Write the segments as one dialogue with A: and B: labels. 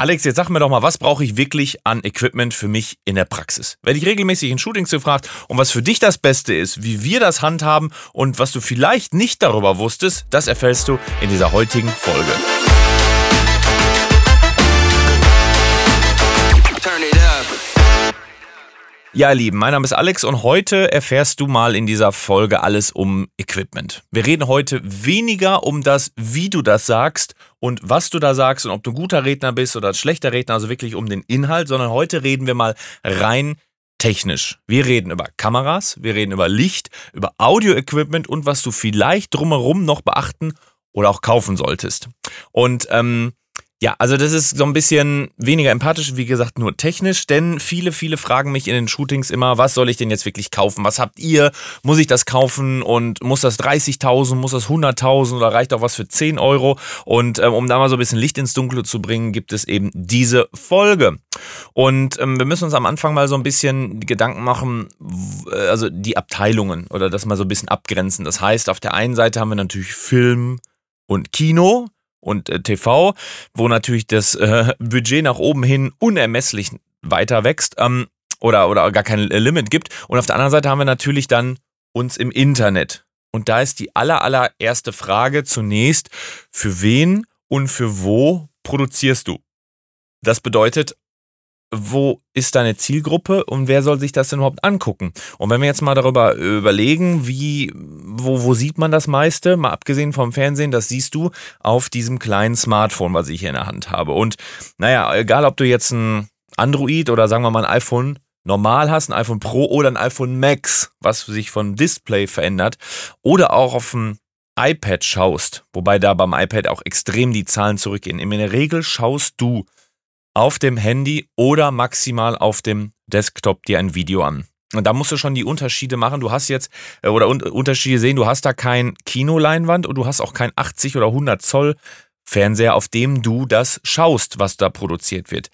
A: Alex, jetzt sag mir doch mal, was brauche ich wirklich an Equipment für mich in der Praxis? Werde ich regelmäßig in Shootings gefragt und was für dich das Beste ist, wie wir das handhaben und was du vielleicht nicht darüber wusstest, das erfährst du in dieser heutigen Folge. Ja, ihr Lieben, mein Name ist Alex und heute erfährst du mal in dieser Folge alles um Equipment. Wir reden heute weniger um das, wie du das sagst und was du da sagst und ob du ein guter Redner bist oder ein schlechter Redner, also wirklich um den Inhalt, sondern heute reden wir mal rein technisch. Wir reden über Kameras, wir reden über Licht, über Audio-Equipment und was du vielleicht drumherum noch beachten oder auch kaufen solltest. Und ähm, ja, also das ist so ein bisschen weniger empathisch, wie gesagt, nur technisch, denn viele, viele fragen mich in den Shootings immer, was soll ich denn jetzt wirklich kaufen? Was habt ihr? Muss ich das kaufen und muss das 30.000, muss das 100.000 oder reicht auch was für 10 Euro? Und ähm, um da mal so ein bisschen Licht ins Dunkle zu bringen, gibt es eben diese Folge. Und ähm, wir müssen uns am Anfang mal so ein bisschen Gedanken machen, äh, also die Abteilungen oder das mal so ein bisschen abgrenzen. Das heißt, auf der einen Seite haben wir natürlich Film und Kino und äh, TV, wo natürlich das äh, Budget nach oben hin unermesslich weiter wächst ähm, oder, oder gar kein Limit gibt. Und auf der anderen Seite haben wir natürlich dann uns im Internet. Und da ist die aller, allererste Frage zunächst, für wen und für wo produzierst du? Das bedeutet, wo ist deine Zielgruppe und wer soll sich das denn überhaupt angucken? Und wenn wir jetzt mal darüber überlegen, wie, wo, wo sieht man das meiste, mal abgesehen vom Fernsehen, das siehst du auf diesem kleinen Smartphone, was ich hier in der Hand habe. Und naja, egal ob du jetzt ein Android oder sagen wir mal ein iPhone normal hast, ein iPhone Pro oder ein iPhone Max, was sich von Display verändert, oder auch auf dem iPad schaust, wobei da beim iPad auch extrem die Zahlen zurückgehen. In der Regel schaust du auf dem Handy oder maximal auf dem Desktop dir ein Video an. Und da musst du schon die Unterschiede machen. Du hast jetzt, äh, oder Unterschiede sehen, du hast da kein Kinoleinwand und du hast auch kein 80 oder 100 Zoll Fernseher, auf dem du das schaust, was da produziert wird.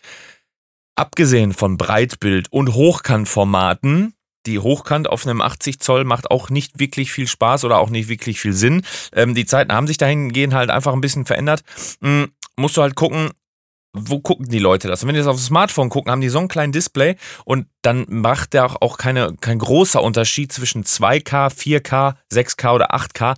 A: Abgesehen von Breitbild- und Hochkantformaten, die Hochkant auf einem 80 Zoll macht auch nicht wirklich viel Spaß oder auch nicht wirklich viel Sinn. Ähm, die Zeiten haben sich dahingehend halt einfach ein bisschen verändert. Hm, musst du halt gucken, wo gucken die Leute das? Und wenn die das auf dem Smartphone gucken, haben die so einen kleinen Display und dann macht der auch keine, kein großer Unterschied zwischen 2K, 4K, 6K oder 8K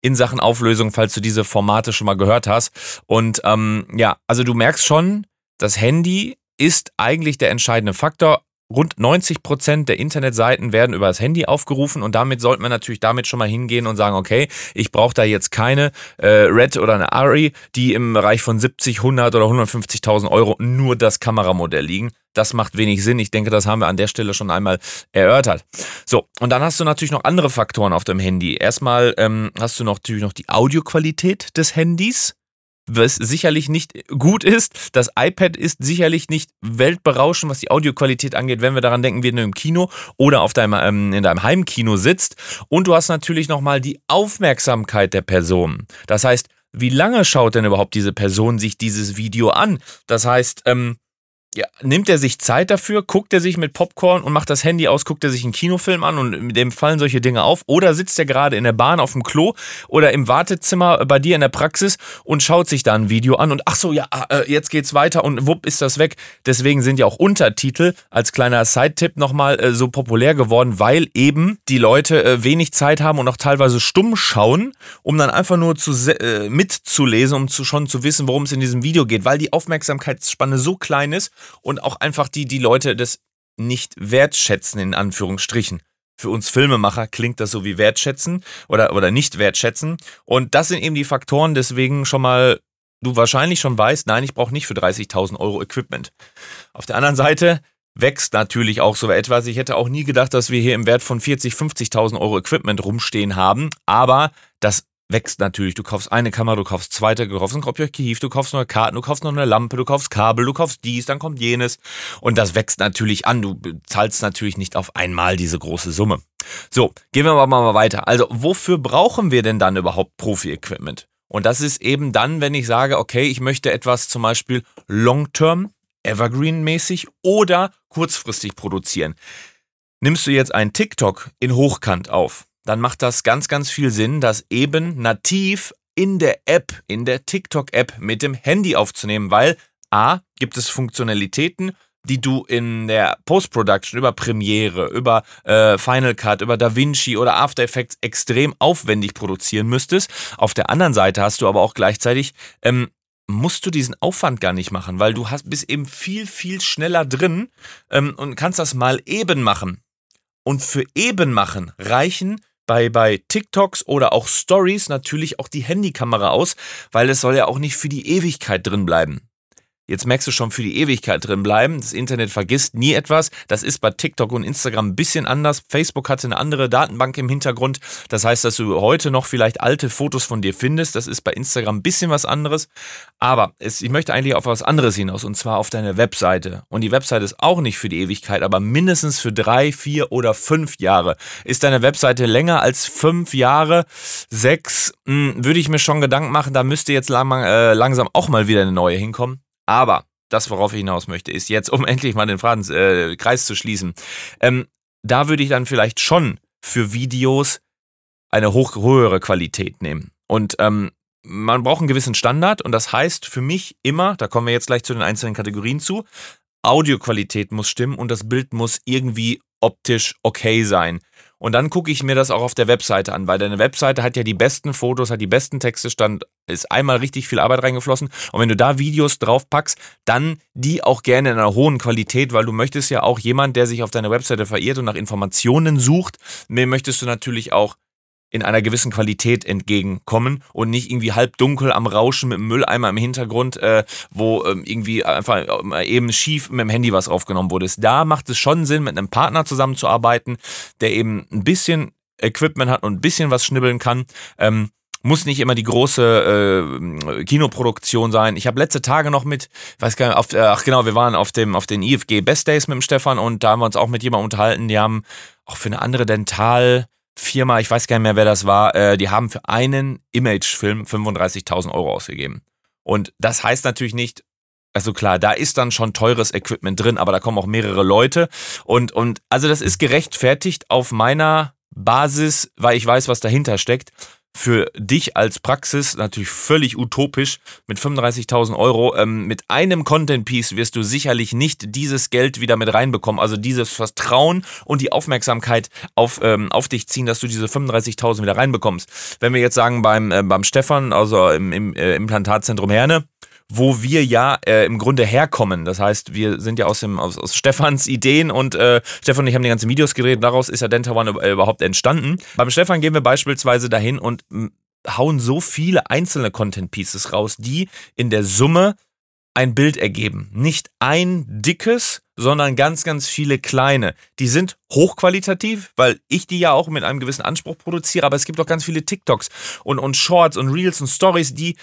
A: in Sachen Auflösung, falls du diese Formate schon mal gehört hast. Und ähm, ja, also du merkst schon, das Handy ist eigentlich der entscheidende Faktor rund 90 Prozent der Internetseiten werden über das Handy aufgerufen und damit sollte man natürlich damit schon mal hingehen und sagen, okay, ich brauche da jetzt keine äh, Red oder eine Ari, die im Bereich von 70, 100 oder 150.000 Euro nur das Kameramodell liegen. Das macht wenig Sinn. Ich denke, das haben wir an der Stelle schon einmal erörtert. So, und dann hast du natürlich noch andere Faktoren auf dem Handy. Erstmal ähm, hast du noch, natürlich noch die Audioqualität des Handys was sicherlich nicht gut ist. Das iPad ist sicherlich nicht weltberauschend, was die Audioqualität angeht, wenn wir daran denken, wie du im Kino oder auf deinem, ähm, in deinem Heimkino sitzt. Und du hast natürlich nochmal die Aufmerksamkeit der Person. Das heißt, wie lange schaut denn überhaupt diese Person sich dieses Video an? Das heißt, ähm, ja, nimmt er sich Zeit dafür, guckt er sich mit Popcorn und macht das Handy aus, guckt er sich einen Kinofilm an und dem fallen solche Dinge auf? Oder sitzt er gerade in der Bahn auf dem Klo oder im Wartezimmer bei dir in der Praxis und schaut sich da ein Video an und ach so, ja, äh, jetzt geht's weiter und wupp ist das weg. Deswegen sind ja auch Untertitel als kleiner Side-Tipp nochmal äh, so populär geworden, weil eben die Leute äh, wenig Zeit haben und auch teilweise stumm schauen, um dann einfach nur zu, mitzulesen, um zu, schon zu wissen, worum es in diesem Video geht, weil die Aufmerksamkeitsspanne so klein ist und auch einfach die, die Leute das nicht wertschätzen, in Anführungsstrichen. Für uns Filmemacher klingt das so wie wertschätzen oder, oder nicht wertschätzen. Und das sind eben die Faktoren, deswegen schon mal du wahrscheinlich schon weißt, nein, ich brauche nicht für 30.000 Euro Equipment. Auf der anderen Seite wächst natürlich auch so etwas. Ich hätte auch nie gedacht, dass wir hier im Wert von 40, 50.000 Euro Equipment rumstehen haben. Aber das wächst natürlich. Du kaufst eine Kamera, du kaufst zweite, du kaufst ein Objektiv, du kaufst neue Karten, du kaufst noch eine Lampe, du kaufst Kabel, du kaufst dies, dann kommt jenes. Und das wächst natürlich an. Du zahlst natürlich nicht auf einmal diese große Summe. So, gehen wir aber mal weiter. Also, wofür brauchen wir denn dann überhaupt Profi-Equipment? Und das ist eben dann, wenn ich sage, okay, ich möchte etwas zum Beispiel long-term, evergreen-mäßig oder kurzfristig produzieren. Nimmst du jetzt einen TikTok in Hochkant auf, dann macht das ganz, ganz viel Sinn, das eben nativ in der App, in der TikTok-App mit dem Handy aufzunehmen, weil A, gibt es Funktionalitäten, die du in der Post-Production über Premiere, über äh, Final Cut, über DaVinci oder After Effects extrem aufwendig produzieren müsstest. Auf der anderen Seite hast du aber auch gleichzeitig ähm, musst du diesen Aufwand gar nicht machen, weil du hast, bist eben viel, viel schneller drin ähm, und kannst das mal eben machen. Und für eben machen reichen bei, bei TikToks oder auch Stories natürlich auch die Handykamera aus, weil es soll ja auch nicht für die Ewigkeit drin bleiben. Jetzt merkst du schon für die Ewigkeit drin bleiben. Das Internet vergisst nie etwas. Das ist bei TikTok und Instagram ein bisschen anders. Facebook hatte eine andere Datenbank im Hintergrund. Das heißt, dass du heute noch vielleicht alte Fotos von dir findest. Das ist bei Instagram ein bisschen was anderes. Aber es, ich möchte eigentlich auf was anderes hinaus und zwar auf deine Webseite. Und die Webseite ist auch nicht für die Ewigkeit, aber mindestens für drei, vier oder fünf Jahre. Ist deine Webseite länger als fünf Jahre, sechs, mh, hm, würde ich mir schon Gedanken machen, da müsste jetzt lang, äh, langsam auch mal wieder eine neue hinkommen. Aber das, worauf ich hinaus möchte, ist jetzt, um endlich mal den Faden, äh, Kreis zu schließen. Ähm, da würde ich dann vielleicht schon für Videos eine hoch, höhere Qualität nehmen. Und ähm, man braucht einen gewissen Standard und das heißt für mich immer, da kommen wir jetzt gleich zu den einzelnen Kategorien zu, Audioqualität muss stimmen und das Bild muss irgendwie optisch okay sein. Und dann gucke ich mir das auch auf der Webseite an, weil deine Webseite hat ja die besten Fotos, hat die besten Texte, stand, ist einmal richtig viel Arbeit reingeflossen. Und wenn du da Videos draufpackst, dann die auch gerne in einer hohen Qualität, weil du möchtest ja auch jemand, der sich auf deine Webseite verirrt und nach Informationen sucht, mir möchtest du natürlich auch in einer gewissen Qualität entgegenkommen und nicht irgendwie halbdunkel am Rauschen mit dem Mülleimer im Hintergrund, äh, wo ähm, irgendwie einfach äh, eben schief mit dem Handy was aufgenommen wurde. Da macht es schon Sinn, mit einem Partner zusammenzuarbeiten, der eben ein bisschen Equipment hat und ein bisschen was schnibbeln kann. Ähm, muss nicht immer die große äh, Kinoproduktion sein. Ich habe letzte Tage noch mit, weiß gar nicht, auf, äh, ach genau, wir waren auf dem auf den IFG Best Days mit dem Stefan und da haben wir uns auch mit jemandem unterhalten. Die haben auch für eine andere Dental Firma, ich weiß gar nicht mehr, wer das war, äh, die haben für einen Imagefilm 35.000 Euro ausgegeben. Und das heißt natürlich nicht, also klar, da ist dann schon teures Equipment drin, aber da kommen auch mehrere Leute. Und, und also das ist gerechtfertigt auf meiner Basis, weil ich weiß, was dahinter steckt für dich als Praxis natürlich völlig utopisch mit 35.000 Euro. Ähm, mit einem Content-Piece wirst du sicherlich nicht dieses Geld wieder mit reinbekommen, also dieses Vertrauen und die Aufmerksamkeit auf, ähm, auf dich ziehen, dass du diese 35.000 wieder reinbekommst. Wenn wir jetzt sagen beim, äh, beim Stefan, also im, im äh, Implantatzentrum Herne, wo wir ja äh, im Grunde herkommen. Das heißt, wir sind ja aus, dem, aus, aus Stefans Ideen und äh, Stefan und ich haben die ganzen Videos gedreht. Daraus ist ja Denta One überhaupt entstanden. Beim Stefan gehen wir beispielsweise dahin und hauen so viele einzelne Content Pieces raus, die in der Summe ein Bild ergeben. Nicht ein dickes, sondern ganz, ganz viele kleine. Die sind hochqualitativ, weil ich die ja auch mit einem gewissen Anspruch produziere, aber es gibt auch ganz viele TikToks und, und Shorts und Reels und Stories, die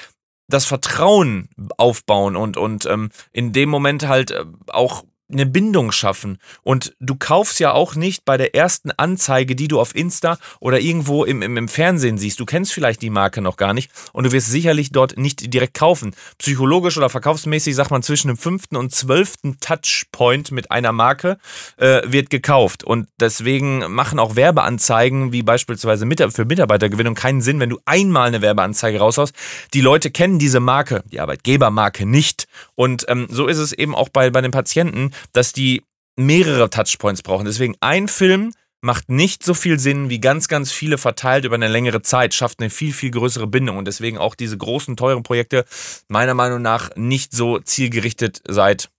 A: das Vertrauen aufbauen und, und ähm, in dem Moment halt äh, auch eine Bindung schaffen. Und du kaufst ja auch nicht bei der ersten Anzeige, die du auf Insta oder irgendwo im, im, im, Fernsehen siehst. Du kennst vielleicht die Marke noch gar nicht und du wirst sicherlich dort nicht direkt kaufen. Psychologisch oder verkaufsmäßig sagt man zwischen dem fünften und zwölften Touchpoint mit einer Marke äh, wird gekauft. Und deswegen machen auch Werbeanzeigen wie beispielsweise für Mitarbeitergewinnung keinen Sinn, wenn du einmal eine Werbeanzeige raushaust. Die Leute kennen diese Marke, die Arbeitgebermarke nicht. Und ähm, so ist es eben auch bei, bei den Patienten dass die mehrere Touchpoints brauchen. Deswegen ein Film macht nicht so viel Sinn wie ganz, ganz viele verteilt über eine längere Zeit, schafft eine viel, viel größere Bindung und deswegen auch diese großen, teuren Projekte meiner Meinung nach nicht so zielgerichtet seit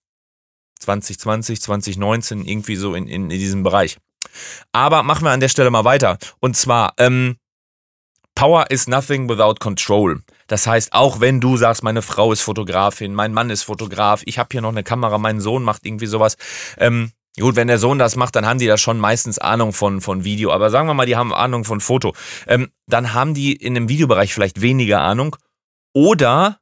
A: 2020, 2019, irgendwie so in, in, in diesem Bereich. Aber machen wir an der Stelle mal weiter. Und zwar, ähm, Power is nothing without control. Das heißt, auch wenn du sagst, meine Frau ist Fotografin, mein Mann ist Fotograf, ich habe hier noch eine Kamera, mein Sohn macht irgendwie sowas. Ähm, Gut, wenn der Sohn das macht, dann haben die da schon meistens Ahnung von, von Video. Aber sagen wir mal, die haben Ahnung von Foto. Ähm, dann haben die in dem Videobereich vielleicht weniger Ahnung. Oder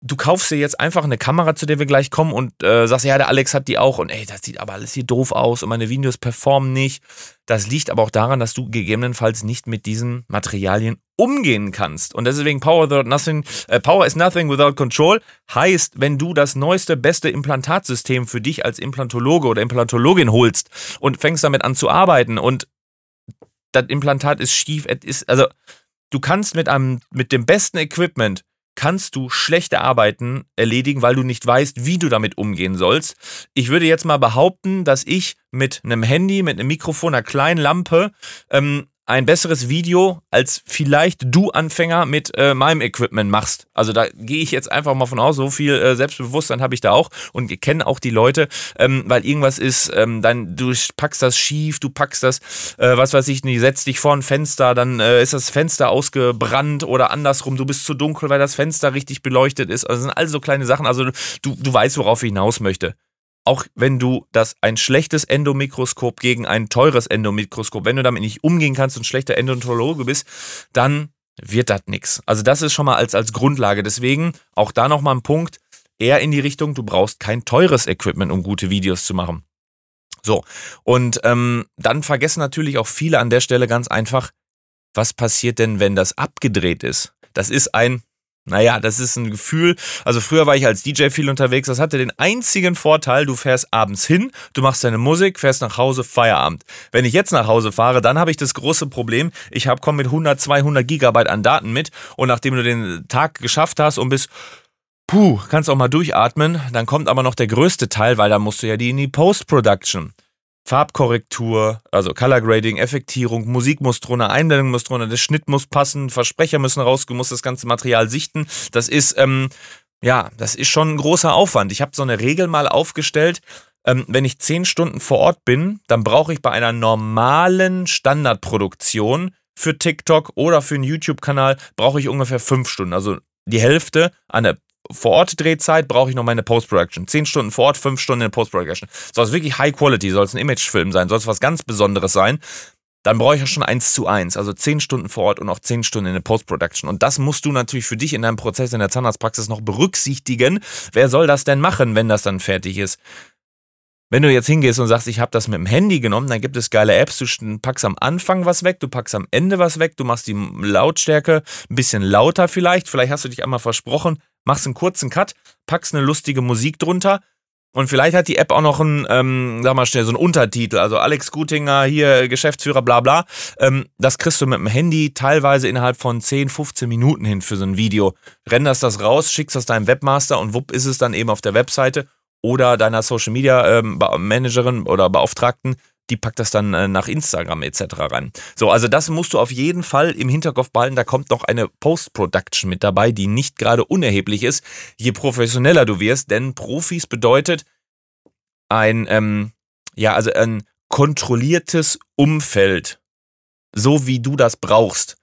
A: du kaufst dir jetzt einfach eine Kamera, zu der wir gleich kommen und äh, sagst, ja, der Alex hat die auch und ey, das sieht aber alles hier doof aus und meine Videos performen nicht. Das liegt aber auch daran, dass du gegebenenfalls nicht mit diesen Materialien umgehen kannst. Und deswegen Power, without nothing, äh, Power is nothing without control heißt, wenn du das neueste, beste Implantatsystem für dich als Implantologe oder Implantologin holst und fängst damit an zu arbeiten und das Implantat ist schief, ist, also du kannst mit einem, mit dem besten Equipment kannst du schlechte Arbeiten erledigen, weil du nicht weißt, wie du damit umgehen sollst. Ich würde jetzt mal behaupten, dass ich mit einem Handy, mit einem Mikrofon, einer kleinen Lampe ähm, ein besseres Video als vielleicht du Anfänger mit äh, meinem Equipment machst. Also da gehe ich jetzt einfach mal von aus, so viel äh, Selbstbewusstsein habe ich da auch und kenne auch die Leute, ähm, weil irgendwas ist, ähm, dann du packst das schief, du packst das, äh, was weiß ich, nie, setzt dich vor ein Fenster, dann äh, ist das Fenster ausgebrannt oder andersrum, du bist zu dunkel, weil das Fenster richtig beleuchtet ist. Also das sind all so kleine Sachen, also du, du weißt, worauf ich hinaus möchte auch wenn du das ein schlechtes Endomikroskop gegen ein teures Endomikroskop, wenn du damit nicht umgehen kannst und schlechter Endontologe bist, dann wird das nichts. Also das ist schon mal als, als Grundlage. Deswegen auch da nochmal ein Punkt, eher in die Richtung, du brauchst kein teures Equipment, um gute Videos zu machen. So, und ähm, dann vergessen natürlich auch viele an der Stelle ganz einfach, was passiert denn, wenn das abgedreht ist? Das ist ein naja, das ist ein Gefühl. Also früher war ich als DJ viel unterwegs. Das hatte den einzigen Vorteil, du fährst abends hin, du machst deine Musik, fährst nach Hause, Feierabend. Wenn ich jetzt nach Hause fahre, dann habe ich das große Problem, ich habe komme mit 100, 200 Gigabyte an Daten mit und nachdem du den Tag geschafft hast und bist Puh, kannst auch mal durchatmen. Dann kommt aber noch der größte Teil, weil da musst du ja die in die Post-Production. Farbkorrektur, also Color Grading, Effektierung, Musik muss drunter, Einblendung muss drunter, der Schnitt muss passen, Versprecher müssen raus, du musst das ganze Material sichten. Das ist, ähm, ja, das ist schon ein großer Aufwand. Ich habe so eine Regel mal aufgestellt, ähm, wenn ich zehn Stunden vor Ort bin, dann brauche ich bei einer normalen Standardproduktion für TikTok oder für einen YouTube-Kanal brauche ich ungefähr fünf Stunden. Also die Hälfte an der vor Ort Drehzeit brauche ich noch meine Post-Production. Zehn Stunden vor Ort, fünf Stunden in Post-Production. Soll es wirklich High Quality, soll es ein Imagefilm sein, soll es was ganz Besonderes sein, dann brauche ich ja schon eins zu eins. Also zehn Stunden vor Ort und auch zehn Stunden in der Post-Production. Und das musst du natürlich für dich in deinem Prozess in der Zahnarztpraxis noch berücksichtigen. Wer soll das denn machen, wenn das dann fertig ist? Wenn du jetzt hingehst und sagst, ich habe das mit dem Handy genommen, dann gibt es geile Apps. Du packst am Anfang was weg, du packst am Ende was weg, du machst die Lautstärke ein bisschen lauter vielleicht. Vielleicht hast du dich einmal versprochen, machst einen kurzen Cut, packst eine lustige Musik drunter und vielleicht hat die App auch noch einen, ähm, sag mal schnell, so einen Untertitel. Also Alex Gutinger, hier Geschäftsführer, bla bla. Ähm, das kriegst du mit dem Handy teilweise innerhalb von 10, 15 Minuten hin für so ein Video. Renderst das raus, schickst das deinem Webmaster und wupp ist es dann eben auf der Webseite oder deiner Social Media ähm, Managerin oder Beauftragten die packt das dann äh, nach Instagram etc. rein. So, also das musst du auf jeden Fall im Hinterkopf behalten. Da kommt noch eine Post-Production mit dabei, die nicht gerade unerheblich ist, je professioneller du wirst, denn Profis bedeutet ein, ähm, ja, also ein kontrolliertes Umfeld, so wie du das brauchst.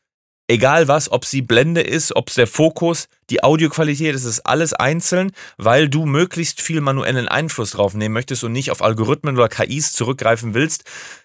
A: Egal was, ob sie Blende ist, ob es der Fokus, die Audioqualität, das ist alles einzeln, weil du möglichst viel manuellen Einfluss drauf nehmen möchtest und nicht auf Algorithmen oder KIs zurückgreifen willst,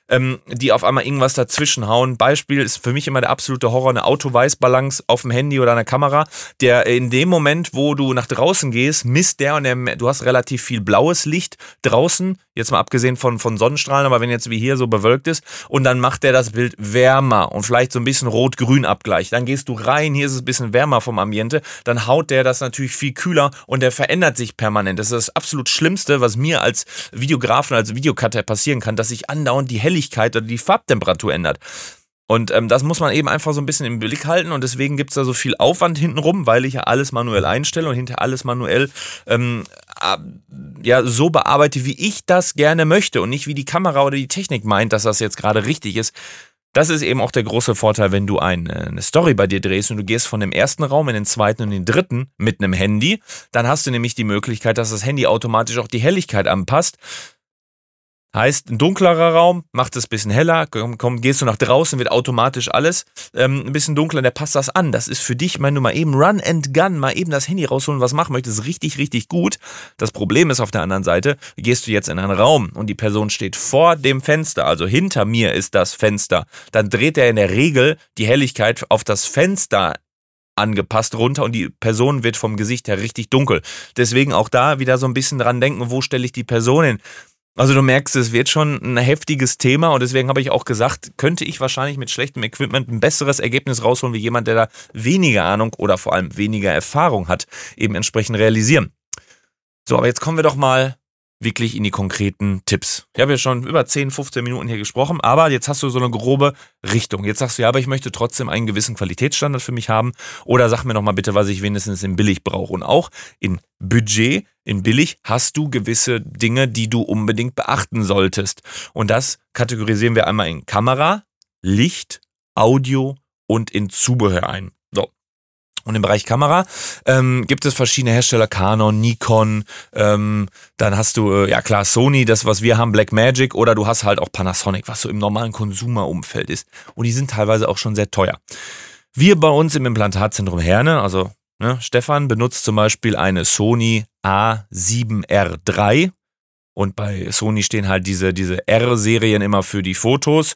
A: ähm, die auf einmal irgendwas dazwischen hauen. Beispiel ist für mich immer der absolute Horror, eine Auto-Weiß-Balance auf dem Handy oder einer Kamera, der in dem Moment, wo du nach draußen gehst, misst der und der, du hast relativ viel blaues Licht draußen, jetzt mal abgesehen von, von Sonnenstrahlen, aber wenn jetzt wie hier so bewölkt ist, und dann macht der das Bild wärmer und vielleicht so ein bisschen rot-grün-Abgleich. Dann gehst du rein, hier ist es ein bisschen wärmer vom Ambiente, dann haut der das natürlich viel kühler und der verändert sich permanent. Das ist das absolut Schlimmste, was mir als Videografen, als Videocutter passieren kann, dass sich andauernd die Helligkeit oder die Farbtemperatur ändert. Und ähm, das muss man eben einfach so ein bisschen im Blick halten und deswegen gibt es da so viel Aufwand hintenrum, weil ich ja alles manuell einstelle und hinter alles manuell ähm, ja, so bearbeite, wie ich das gerne möchte und nicht wie die Kamera oder die Technik meint, dass das jetzt gerade richtig ist. Das ist eben auch der große Vorteil, wenn du eine Story bei dir drehst und du gehst von dem ersten Raum in den zweiten und den dritten mit einem Handy, dann hast du nämlich die Möglichkeit, dass das Handy automatisch auch die Helligkeit anpasst. Heißt, ein dunklerer Raum macht es ein bisschen heller, komm, komm, gehst du nach draußen, wird automatisch alles ähm, ein bisschen dunkler, der passt das an. Das ist für dich, wenn du mal eben Run and Gun, mal eben das Handy rausholen, was machen möchtest, richtig, richtig gut. Das Problem ist auf der anderen Seite, gehst du jetzt in einen Raum und die Person steht vor dem Fenster, also hinter mir ist das Fenster, dann dreht er in der Regel die Helligkeit auf das Fenster angepasst runter und die Person wird vom Gesicht her richtig dunkel. Deswegen auch da wieder so ein bisschen dran denken, wo stelle ich die Person hin? Also du merkst, es wird schon ein heftiges Thema und deswegen habe ich auch gesagt, könnte ich wahrscheinlich mit schlechtem Equipment ein besseres Ergebnis rausholen, wie jemand, der da weniger Ahnung oder vor allem weniger Erfahrung hat, eben entsprechend realisieren. So, aber jetzt kommen wir doch mal wirklich in die konkreten Tipps. Ich habe ja schon über 10, 15 Minuten hier gesprochen, aber jetzt hast du so eine grobe Richtung. Jetzt sagst du, ja, aber ich möchte trotzdem einen gewissen Qualitätsstandard für mich haben. Oder sag mir noch mal bitte, was ich wenigstens in billig brauche. Und auch in Budget, in billig, hast du gewisse Dinge, die du unbedingt beachten solltest. Und das kategorisieren wir einmal in Kamera, Licht, Audio und in Zubehör ein. Und im Bereich Kamera ähm, gibt es verschiedene Hersteller, Canon, Nikon, ähm, dann hast du, äh, ja klar, Sony, das was wir haben, Blackmagic oder du hast halt auch Panasonic, was so im normalen Konsumerumfeld ist. Und die sind teilweise auch schon sehr teuer. Wir bei uns im Implantatzentrum Herne, also ne, Stefan benutzt zum Beispiel eine Sony A7R3 und bei Sony stehen halt diese, diese R-Serien immer für die Fotos.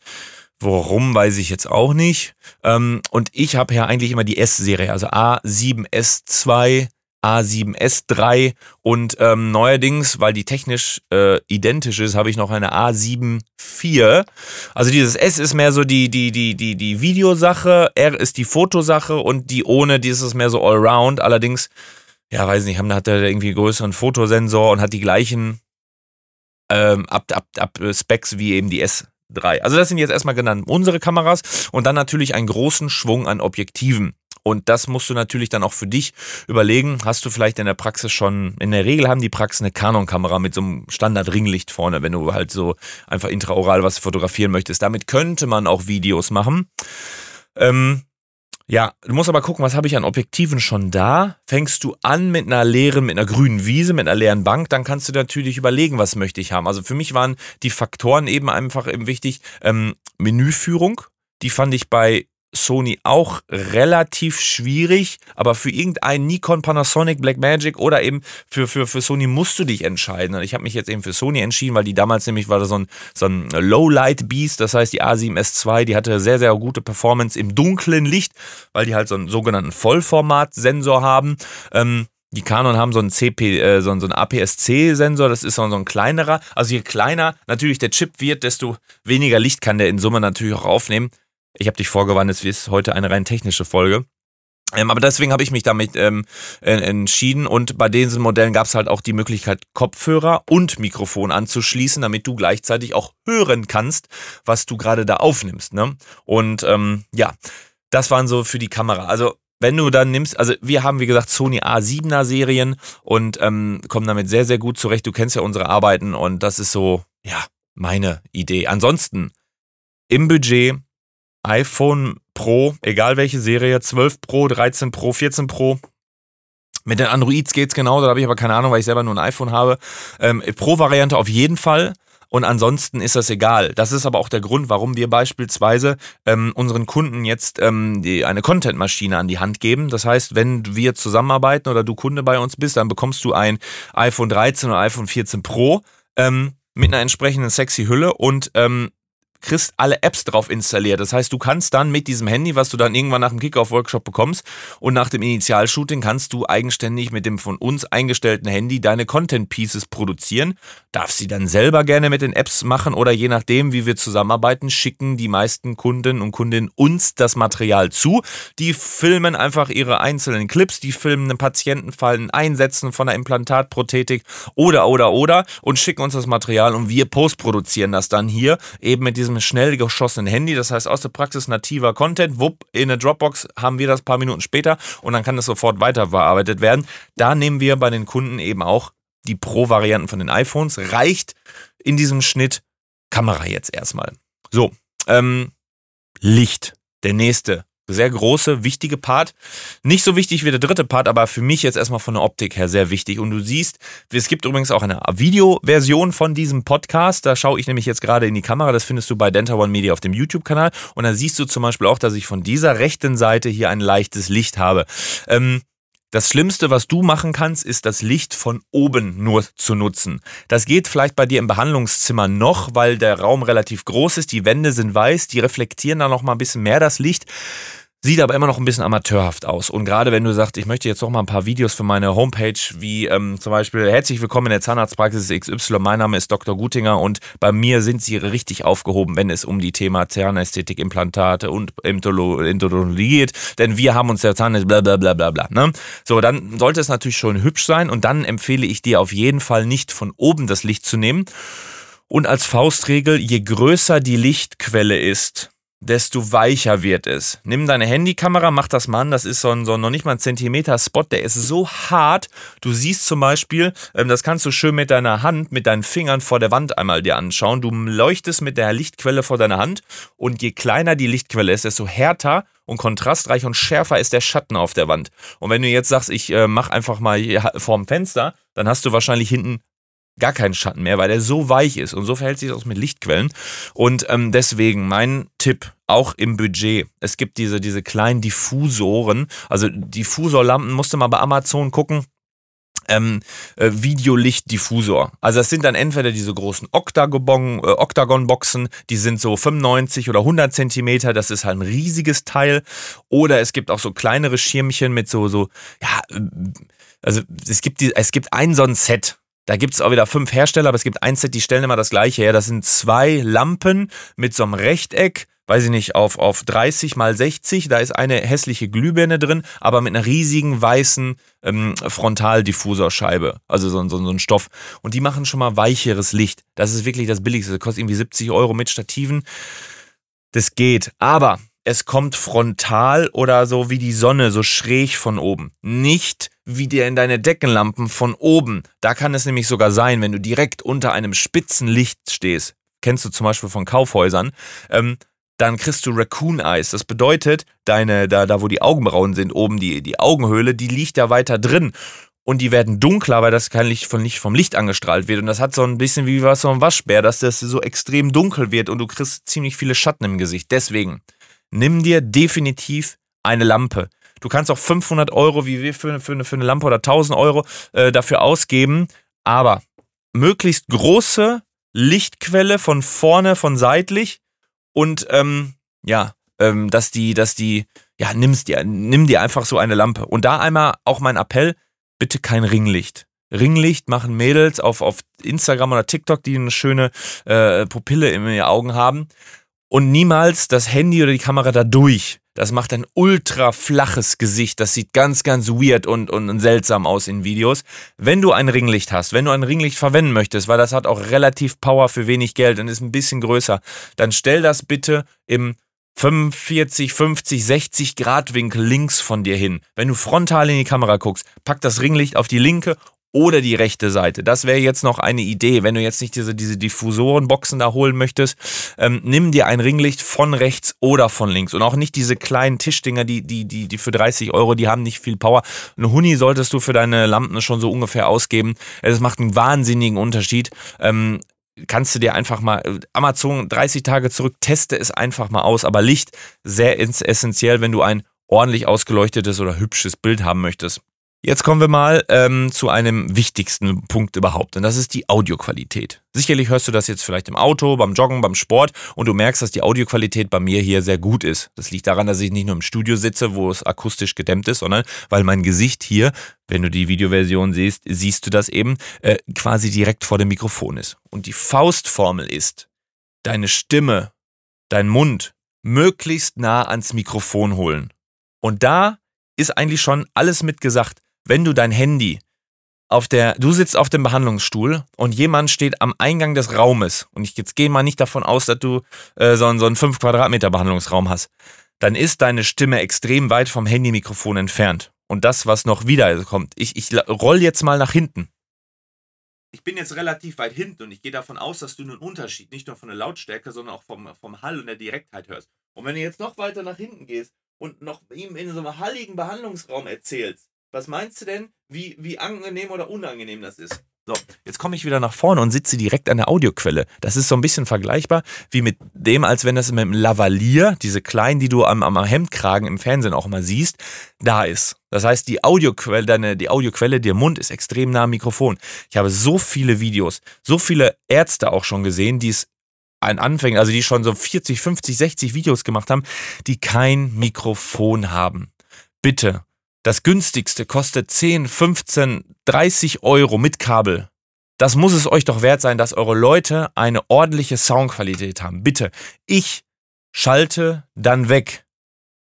A: Warum, weiß ich jetzt auch nicht. Ähm, und ich habe ja eigentlich immer die S-Serie, also A7S2, A7S3 und ähm, neuerdings, weil die technisch äh, identisch ist, habe ich noch eine A7 IV. Also dieses S ist mehr so die, die, die, die, die Videosache, R ist die Fotosache und die ohne, die ist mehr so allround. Allerdings, ja, weiß nicht, haben, hat er irgendwie einen größeren Fotosensor und hat die gleichen ähm, ab, ab, ab Specs wie eben die S drei. Also das sind jetzt erstmal genannt unsere Kameras und dann natürlich einen großen Schwung an Objektiven. Und das musst du natürlich dann auch für dich überlegen. Hast du vielleicht in der Praxis schon, in der Regel haben die Praxen eine Canon-Kamera mit so einem Standard-Ringlicht vorne, wenn du halt so einfach intraoral was fotografieren möchtest. Damit könnte man auch Videos machen. Ähm, ja, du musst aber gucken, was habe ich an Objektiven schon da? Fängst du an mit einer leeren, mit einer grünen Wiese, mit einer leeren Bank, dann kannst du natürlich überlegen, was möchte ich haben. Also für mich waren die Faktoren eben einfach eben wichtig. Ähm, Menüführung, die fand ich bei Sony auch relativ schwierig, aber für irgendein Nikon, Panasonic, Blackmagic oder eben für, für, für Sony musst du dich entscheiden. Und ich habe mich jetzt eben für Sony entschieden, weil die damals nämlich war so ein, so ein Low-Light-Beast, das heißt die A7S2, die hatte sehr, sehr gute Performance im dunklen Licht, weil die halt so einen sogenannten Vollformat-Sensor haben. Ähm, die Canon haben so einen CP, äh, so einen, so einen APS-C-Sensor, das ist so ein kleinerer. Also je kleiner natürlich der Chip wird, desto weniger Licht kann der in Summe natürlich auch aufnehmen. Ich habe dich vorgewarnt, es ist heute eine rein technische Folge. Ähm, aber deswegen habe ich mich damit ähm, entschieden und bei diesen Modellen gab es halt auch die Möglichkeit, Kopfhörer und Mikrofon anzuschließen, damit du gleichzeitig auch hören kannst, was du gerade da aufnimmst. Ne? Und ähm, ja, das waren so für die Kamera. Also wenn du dann nimmst, also wir haben wie gesagt Sony A7er Serien und ähm, kommen damit sehr, sehr gut zurecht. Du kennst ja unsere Arbeiten und das ist so, ja, meine Idee. Ansonsten im Budget iPhone Pro, egal welche Serie, 12 Pro, 13 Pro, 14 Pro. Mit den Androids geht's genau, da habe ich aber keine Ahnung, weil ich selber nur ein iPhone habe. Ähm, Pro-Variante auf jeden Fall. Und ansonsten ist das egal. Das ist aber auch der Grund, warum wir beispielsweise ähm, unseren Kunden jetzt ähm, die, eine Content-Maschine an die Hand geben. Das heißt, wenn wir zusammenarbeiten oder du Kunde bei uns bist, dann bekommst du ein iPhone 13 oder iPhone 14 Pro ähm, mit einer entsprechenden sexy Hülle und ähm, kriegst alle Apps drauf installiert. Das heißt, du kannst dann mit diesem Handy, was du dann irgendwann nach dem Kickoff-Workshop bekommst und nach dem Initialshooting kannst du eigenständig mit dem von uns eingestellten Handy deine Content-Pieces produzieren. Darfst sie dann selber gerne mit den Apps machen oder je nachdem, wie wir zusammenarbeiten, schicken die meisten Kunden und Kundinnen uns das Material zu. Die filmen einfach ihre einzelnen Clips, die filmen einen Patientenfall, ein Einsetzen von einer Implantatprothetik oder, oder, oder und schicken uns das Material und wir postproduzieren das dann hier eben mit diesem diesem schnell geschossenen Handy, das heißt aus der Praxis nativer Content, wupp, in der Dropbox haben wir das paar Minuten später und dann kann das sofort weiterverarbeitet werden. Da nehmen wir bei den Kunden eben auch die Pro-Varianten von den iPhones. Reicht in diesem Schnitt Kamera jetzt erstmal. So, ähm, Licht, der nächste sehr große, wichtige Part. Nicht so wichtig wie der dritte Part, aber für mich jetzt erstmal von der Optik her sehr wichtig. Und du siehst, es gibt übrigens auch eine Videoversion von diesem Podcast. Da schaue ich nämlich jetzt gerade in die Kamera. Das findest du bei Denta One Media auf dem YouTube-Kanal. Und da siehst du zum Beispiel auch, dass ich von dieser rechten Seite hier ein leichtes Licht habe. Ähm, das Schlimmste, was du machen kannst, ist das Licht von oben nur zu nutzen. Das geht vielleicht bei dir im Behandlungszimmer noch, weil der Raum relativ groß ist, die Wände sind weiß, die reflektieren da noch mal ein bisschen mehr das Licht. Sieht aber immer noch ein bisschen amateurhaft aus. Und gerade wenn du sagst, ich möchte jetzt noch mal ein paar Videos für meine Homepage, wie ähm, zum Beispiel herzlich willkommen in der Zahnarztpraxis XY. Mein Name ist Dr. Gutinger und bei mir sind sie richtig aufgehoben, wenn es um die Thema Zahnästhetik, Implantate und Implantologie geht. Denn wir haben uns der Zahnästhetik, bla bla bla bla bla. Ne? So, dann sollte es natürlich schon hübsch sein und dann empfehle ich dir auf jeden Fall nicht von oben das Licht zu nehmen. Und als Faustregel, je größer die Lichtquelle ist, desto weicher wird es. Nimm deine Handykamera, mach das mal an, das ist so ein, so noch nicht mal ein Zentimeter Spot, der ist so hart. Du siehst zum Beispiel, ähm, das kannst du schön mit deiner Hand, mit deinen Fingern vor der Wand einmal dir anschauen. Du leuchtest mit der Lichtquelle vor deiner Hand und je kleiner die Lichtquelle ist, desto härter und kontrastreich und schärfer ist der Schatten auf der Wand. Und wenn du jetzt sagst, ich äh, mach einfach mal hier vorm Fenster, dann hast du wahrscheinlich hinten gar keinen Schatten mehr, weil der so weich ist. Und so verhält sich das mit Lichtquellen. Und ähm, deswegen mein Tipp, auch im Budget. Es gibt diese, diese kleinen Diffusoren. Also Diffusorlampen musste mal bei Amazon gucken. Ähm, äh, Videolichtdiffusor. Also das sind dann entweder diese großen Octagon, äh, Octagon-Boxen, die sind so 95 oder 100 Zentimeter, das ist halt ein riesiges Teil. Oder es gibt auch so kleinere Schirmchen mit so, so, ja, äh, also es gibt, die, es gibt ein so ein Set, da gibt es auch wieder fünf Hersteller, aber es gibt ein Set, die stellen immer das gleiche her. Das sind zwei Lampen mit so einem Rechteck, weiß ich nicht, auf, auf 30 mal 60. Da ist eine hässliche Glühbirne drin, aber mit einer riesigen weißen ähm, Frontaldiffusorscheibe. Also so, so, so ein Stoff. Und die machen schon mal weicheres Licht. Das ist wirklich das Billigste. Das kostet irgendwie 70 Euro mit Stativen. Das geht. Aber es kommt frontal oder so wie die Sonne, so schräg von oben. Nicht wie dir in deine Deckenlampen von oben. Da kann es nämlich sogar sein, wenn du direkt unter einem spitzen Licht stehst. Kennst du zum Beispiel von Kaufhäusern. Ähm, dann kriegst du Raccoon Eyes. Das bedeutet, deine, da, da wo die Augenbrauen sind, oben die, die Augenhöhle, die liegt da weiter drin. Und die werden dunkler, weil das kein Licht von Licht vom Licht angestrahlt wird. Und das hat so ein bisschen wie was so ein Waschbär, dass das so extrem dunkel wird und du kriegst ziemlich viele Schatten im Gesicht. Deswegen, nimm dir definitiv eine Lampe. Du kannst auch 500 Euro, wie wir für, für, für eine Lampe oder 1000 Euro äh, dafür ausgeben, aber möglichst große Lichtquelle von vorne, von seitlich und ähm, ja, ähm, dass die, dass die, ja, nimmst dir, nimm dir einfach so eine Lampe. Und da einmal auch mein Appell, bitte kein Ringlicht. Ringlicht machen Mädels auf, auf Instagram oder TikTok, die eine schöne äh, Pupille in ihren Augen haben und niemals das Handy oder die Kamera da durch. Das macht ein ultra flaches Gesicht. Das sieht ganz, ganz weird und, und, und, seltsam aus in Videos. Wenn du ein Ringlicht hast, wenn du ein Ringlicht verwenden möchtest, weil das hat auch relativ Power für wenig Geld und ist ein bisschen größer, dann stell das bitte im 45, 50, 60 Grad Winkel links von dir hin. Wenn du frontal in die Kamera guckst, pack das Ringlicht auf die linke oder die rechte Seite. Das wäre jetzt noch eine Idee. Wenn du jetzt nicht diese, diese Diffusorenboxen da holen möchtest, ähm, nimm dir ein Ringlicht von rechts oder von links. Und auch nicht diese kleinen Tischdinger, die, die, die, die für 30 Euro, die haben nicht viel Power. Ein Huni solltest du für deine Lampen schon so ungefähr ausgeben. Es macht einen wahnsinnigen Unterschied. Ähm, kannst du dir einfach mal Amazon 30 Tage zurück, teste es einfach mal aus. Aber Licht sehr essentiell, wenn du ein ordentlich ausgeleuchtetes oder hübsches Bild haben möchtest. Jetzt kommen wir mal ähm, zu einem wichtigsten Punkt überhaupt und das ist die Audioqualität. Sicherlich hörst du das jetzt vielleicht im Auto, beim Joggen, beim Sport und du merkst, dass die Audioqualität bei mir hier sehr gut ist. Das liegt daran, dass ich nicht nur im Studio sitze, wo es akustisch gedämmt ist, sondern weil mein Gesicht hier, wenn du die Videoversion siehst, siehst du das eben, äh, quasi direkt vor dem Mikrofon ist. Und die Faustformel ist, deine Stimme, dein Mund möglichst nah ans Mikrofon holen. Und da ist eigentlich schon alles mitgesagt wenn du dein Handy auf der, du sitzt auf dem Behandlungsstuhl und jemand steht am Eingang des Raumes und ich jetzt gehe mal nicht davon aus, dass du äh, so, einen, so einen 5 Quadratmeter Behandlungsraum hast, dann ist deine Stimme extrem weit vom Handymikrofon entfernt. Und das, was noch wieder kommt, ich, ich roll jetzt mal nach hinten. Ich bin jetzt relativ weit hinten und ich gehe davon aus, dass du einen Unterschied nicht nur von der Lautstärke, sondern auch vom, vom Hall und der Direktheit hörst. Und wenn du jetzt noch weiter nach hinten gehst und noch ihm in so einem halligen Behandlungsraum erzählst, was meinst du denn, wie, wie angenehm oder unangenehm das ist? So, jetzt komme ich wieder nach vorne und sitze direkt an der Audioquelle. Das ist so ein bisschen vergleichbar wie mit dem, als wenn das mit dem Lavalier, diese kleinen, die du am, am Hemdkragen im Fernsehen auch mal siehst, da ist. Das heißt, die Audioquelle, deine, die Audioquelle, der Mund ist extrem nah am Mikrofon. Ich habe so viele Videos, so viele Ärzte auch schon gesehen, die es ein Anfänger, also die schon so 40, 50, 60 Videos gemacht haben, die kein Mikrofon haben. Bitte, das günstigste kostet 10, 15, 30 Euro mit Kabel. Das muss es euch doch wert sein, dass eure Leute eine ordentliche Soundqualität haben. Bitte, ich schalte dann weg.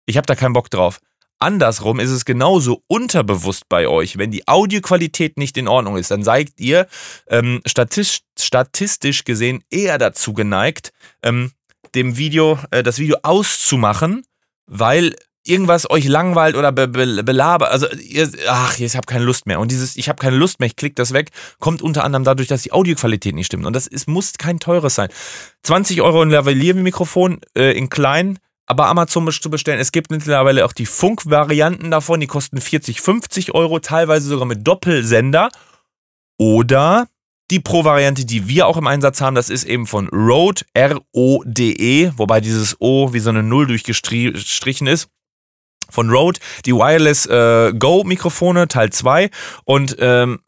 A: Ich habe da keinen Bock drauf. Andersrum ist es genauso unterbewusst bei euch. Wenn die Audioqualität nicht in Ordnung ist, dann seid ihr ähm, statistisch, statistisch gesehen eher dazu geneigt, ähm, dem Video, äh, das Video auszumachen, weil irgendwas euch langweilt oder be be belabert, also ihr, ach, ich habe keine Lust mehr. Und dieses, ich habe keine Lust mehr, ich klick das weg, kommt unter anderem dadurch, dass die Audioqualität nicht stimmt. Und das ist, muss kein teures sein. 20 Euro ein Lavalier-Mikrofon äh, in klein, aber Amazon zu bestellen. Es gibt mittlerweile auch die Funk-Varianten davon, die kosten 40, 50 Euro, teilweise sogar mit Doppelsender. Oder die Pro-Variante, die wir auch im Einsatz haben, das ist eben von Rode, R-O-D-E, wobei dieses O wie so eine Null durchgestrichen ist von Rode, die Wireless äh, Go Mikrofone Teil 2 und ähm,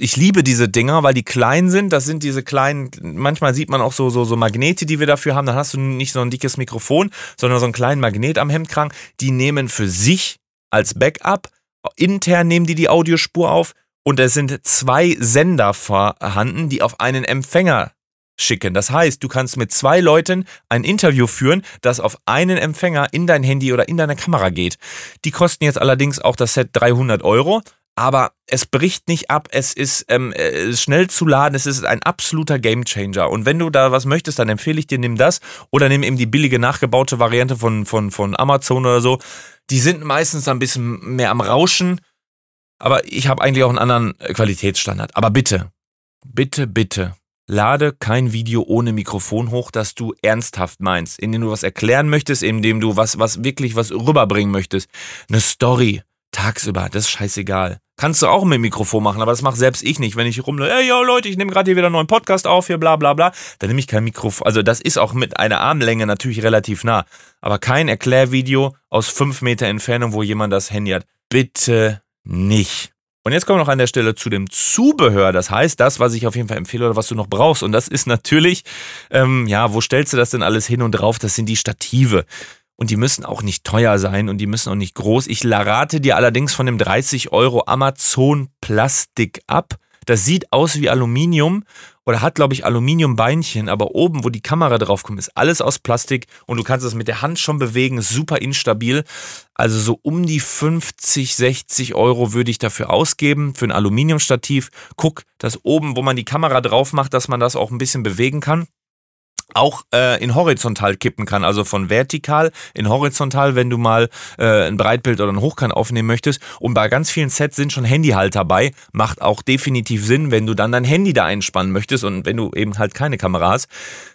A: ich liebe diese Dinger, weil die klein sind. Das sind diese kleinen, manchmal sieht man auch so, so, so Magnete, die wir dafür haben. Dann hast du nicht so ein dickes Mikrofon, sondern so einen kleinen Magnet am Hemdkrang. Die nehmen für sich als Backup, intern nehmen die die Audiospur auf und es sind zwei Sender vorhanden, die auf einen Empfänger schicken. Das heißt, du kannst mit zwei Leuten ein Interview führen, das auf einen Empfänger in dein Handy oder in deine Kamera geht. Die kosten jetzt allerdings auch das Set 300 Euro. Aber es bricht nicht ab, es ist ähm, äh, schnell zu laden, es ist ein absoluter Gamechanger. Und wenn du da was möchtest, dann empfehle ich dir, nimm das oder nimm eben die billige nachgebaute Variante von, von, von Amazon oder so. Die sind meistens ein bisschen mehr am Rauschen, aber ich habe eigentlich auch einen anderen Qualitätsstandard. Aber bitte, bitte, bitte, lade kein Video ohne Mikrofon hoch, das du ernsthaft meinst, in dem du was erklären möchtest, in dem du was, was wirklich was rüberbringen möchtest. Eine Story. Tagsüber, das ist scheißegal. Kannst du auch mit Mikrofon machen, aber das mache selbst ich nicht. Wenn ich rumläufe, ey, yo, Leute, ich nehme gerade hier wieder einen neuen Podcast auf, hier, bla, bla, bla, dann nehme ich kein Mikrofon. Also, das ist auch mit einer Armlänge natürlich relativ nah. Aber kein Erklärvideo aus fünf Meter Entfernung, wo jemand das Handy hat. Bitte nicht. Und jetzt kommen wir noch an der Stelle zu dem Zubehör. Das heißt, das, was ich auf jeden Fall empfehle oder was du noch brauchst. Und das ist natürlich, ähm, ja, wo stellst du das denn alles hin und drauf? Das sind die Stative. Und die müssen auch nicht teuer sein und die müssen auch nicht groß. Ich rate dir allerdings von dem 30 Euro Amazon Plastik ab. Das sieht aus wie Aluminium oder hat, glaube ich, Aluminiumbeinchen, aber oben, wo die Kamera drauf kommt, ist alles aus Plastik und du kannst es mit der Hand schon bewegen, super instabil. Also so um die 50, 60 Euro würde ich dafür ausgeben für ein Aluminiumstativ. Guck, dass oben, wo man die Kamera drauf macht, dass man das auch ein bisschen bewegen kann auch äh, in horizontal kippen kann, also von vertikal in horizontal, wenn du mal äh, ein Breitbild oder ein Hochkant aufnehmen möchtest. Und bei ganz vielen Sets sind schon Handyhalter bei. Macht auch definitiv Sinn, wenn du dann dein Handy da einspannen möchtest und wenn du eben halt keine Kamera hast.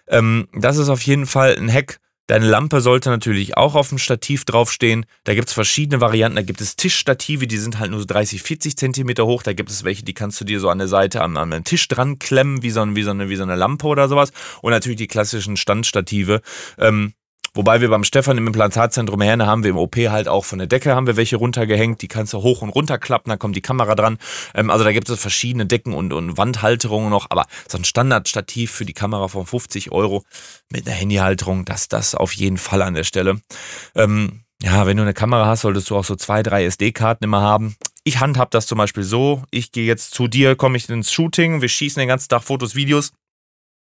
A: Ähm, das ist auf jeden Fall ein Hack, Deine Lampe sollte natürlich auch auf dem Stativ draufstehen. Da gibt es verschiedene Varianten. Da gibt es Tischstative, die sind halt nur so 30, 40 Zentimeter hoch. Da gibt es welche, die kannst du dir so an der Seite an, an den Tisch dran klemmen, wie so, wie, so eine, wie so eine Lampe oder sowas. Und natürlich die klassischen Standstative. Ähm, Wobei wir beim Stefan im Implantatzentrum Herne haben wir im OP halt auch von der Decke haben wir welche runtergehängt, die kannst du hoch und runter klappen, da kommt die Kamera dran. Ähm, also da gibt es verschiedene Decken und, und Wandhalterungen noch, aber so ein Standardstativ für die Kamera von 50 Euro mit einer Handyhalterung, das, das auf jeden Fall an der Stelle. Ähm, ja, wenn du eine Kamera hast, solltest du auch so zwei, drei SD-Karten immer haben. Ich handhab das zum Beispiel so, ich gehe jetzt zu dir, komme ich ins Shooting, wir schießen den ganzen Tag Fotos, Videos.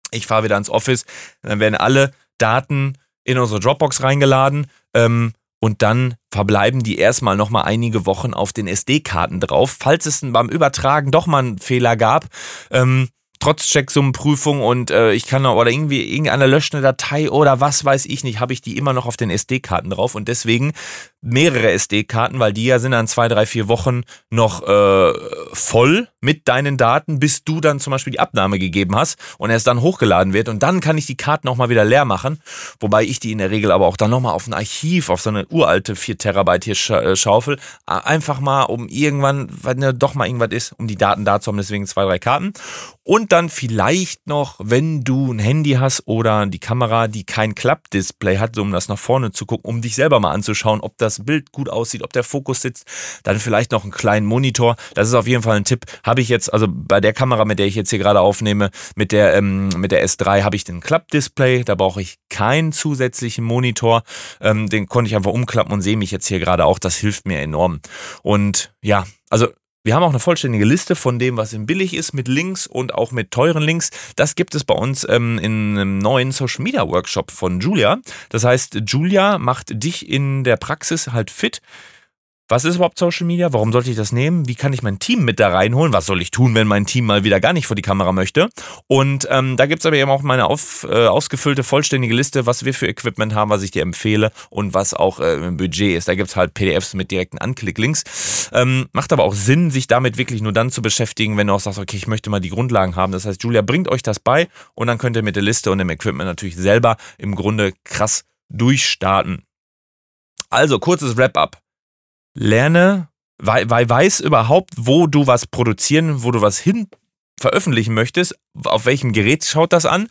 A: Ich fahre wieder ins Office, dann werden alle Daten in unsere Dropbox reingeladen ähm, und dann verbleiben die erstmal nochmal einige Wochen auf den SD-Karten drauf. Falls es beim Übertragen doch mal einen Fehler gab, ähm, trotz Checksummenprüfung und äh, ich kann oder irgendwie irgendeine löscht Datei oder was weiß ich nicht, habe ich die immer noch auf den SD-Karten drauf und deswegen mehrere SD-Karten, weil die ja sind dann zwei, drei, vier Wochen noch äh, voll mit deinen Daten, bis du dann zum Beispiel die Abnahme gegeben hast und erst dann hochgeladen wird. Und dann kann ich die Karten auch mal wieder leer machen, wobei ich die in der Regel aber auch dann nochmal auf ein Archiv, auf so eine uralte 4 Terabyte hier äh, schaufel, einfach mal um irgendwann, wenn ne, doch mal irgendwas ist, um die Daten da zu haben, deswegen zwei, drei Karten. Und dann vielleicht noch, wenn du ein Handy hast oder die Kamera, die kein Klappdisplay hat, um das nach vorne zu gucken, um dich selber mal anzuschauen, ob das das Bild gut aussieht, ob der Fokus sitzt. Dann vielleicht noch einen kleinen Monitor. Das ist auf jeden Fall ein Tipp. Habe ich jetzt, also bei der Kamera, mit der ich jetzt hier gerade aufnehme, mit der, ähm, mit der S3 habe ich den Klappdisplay. Da brauche ich keinen zusätzlichen Monitor. Ähm, den konnte ich einfach umklappen und sehe mich jetzt hier gerade auch. Das hilft mir enorm. Und ja, also wir haben auch eine vollständige Liste von dem, was in billig ist, mit Links und auch mit teuren Links. Das gibt es bei uns ähm, in einem neuen Social Media Workshop von Julia. Das heißt, Julia macht dich in der Praxis halt fit was ist überhaupt Social Media? Warum sollte ich das nehmen? Wie kann ich mein Team mit da reinholen? Was soll ich tun, wenn mein Team mal wieder gar nicht vor die Kamera möchte? Und ähm, da es aber eben auch meine auf, äh, ausgefüllte, vollständige Liste, was wir für Equipment haben, was ich dir empfehle und was auch äh, im Budget ist. Da gibt es halt PDFs mit direkten Anklicklinks. Ähm, macht aber auch Sinn, sich damit wirklich nur dann zu beschäftigen, wenn du auch sagst, okay, ich möchte mal die Grundlagen haben. Das heißt, Julia bringt euch das bei und dann könnt ihr mit der Liste und dem Equipment natürlich selber im Grunde krass durchstarten. Also, kurzes Wrap-up lerne, weil, weil weiß überhaupt, wo du was produzieren, wo du was hin veröffentlichen möchtest, auf welchem Gerät schaut das an,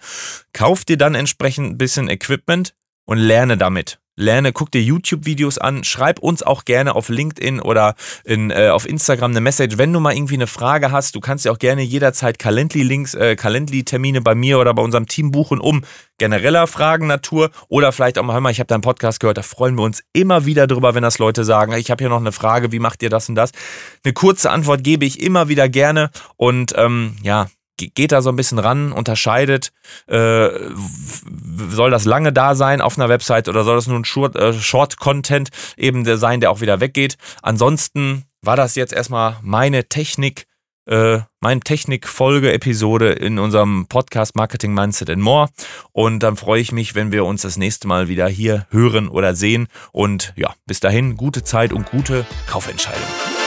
A: kauf dir dann entsprechend ein bisschen Equipment und lerne damit lerne, guck dir YouTube-Videos an, schreib uns auch gerne auf LinkedIn oder in, äh, auf Instagram eine Message, wenn du mal irgendwie eine Frage hast. Du kannst ja auch gerne jederzeit Calendly-Links, äh, Calendly-Termine bei mir oder bei unserem Team buchen, um genereller Fragen Natur oder vielleicht auch mal, hör mal, ich habe deinen Podcast gehört, da freuen wir uns immer wieder drüber, wenn das Leute sagen, ich habe hier noch eine Frage, wie macht ihr das und das? Eine kurze Antwort gebe ich immer wieder gerne und ähm, ja, geht da so ein bisschen ran, unterscheidet, äh, soll das lange da sein auf einer Website oder soll das nur ein äh, Short-Content eben sein, der auch wieder weggeht. Ansonsten war das jetzt erstmal meine Technik, äh, meine Technik-Folge-Episode in unserem Podcast Marketing Mindset and More. Und dann freue ich mich, wenn wir uns das nächste Mal wieder hier hören oder sehen. Und ja, bis dahin, gute Zeit und gute Kaufentscheidungen.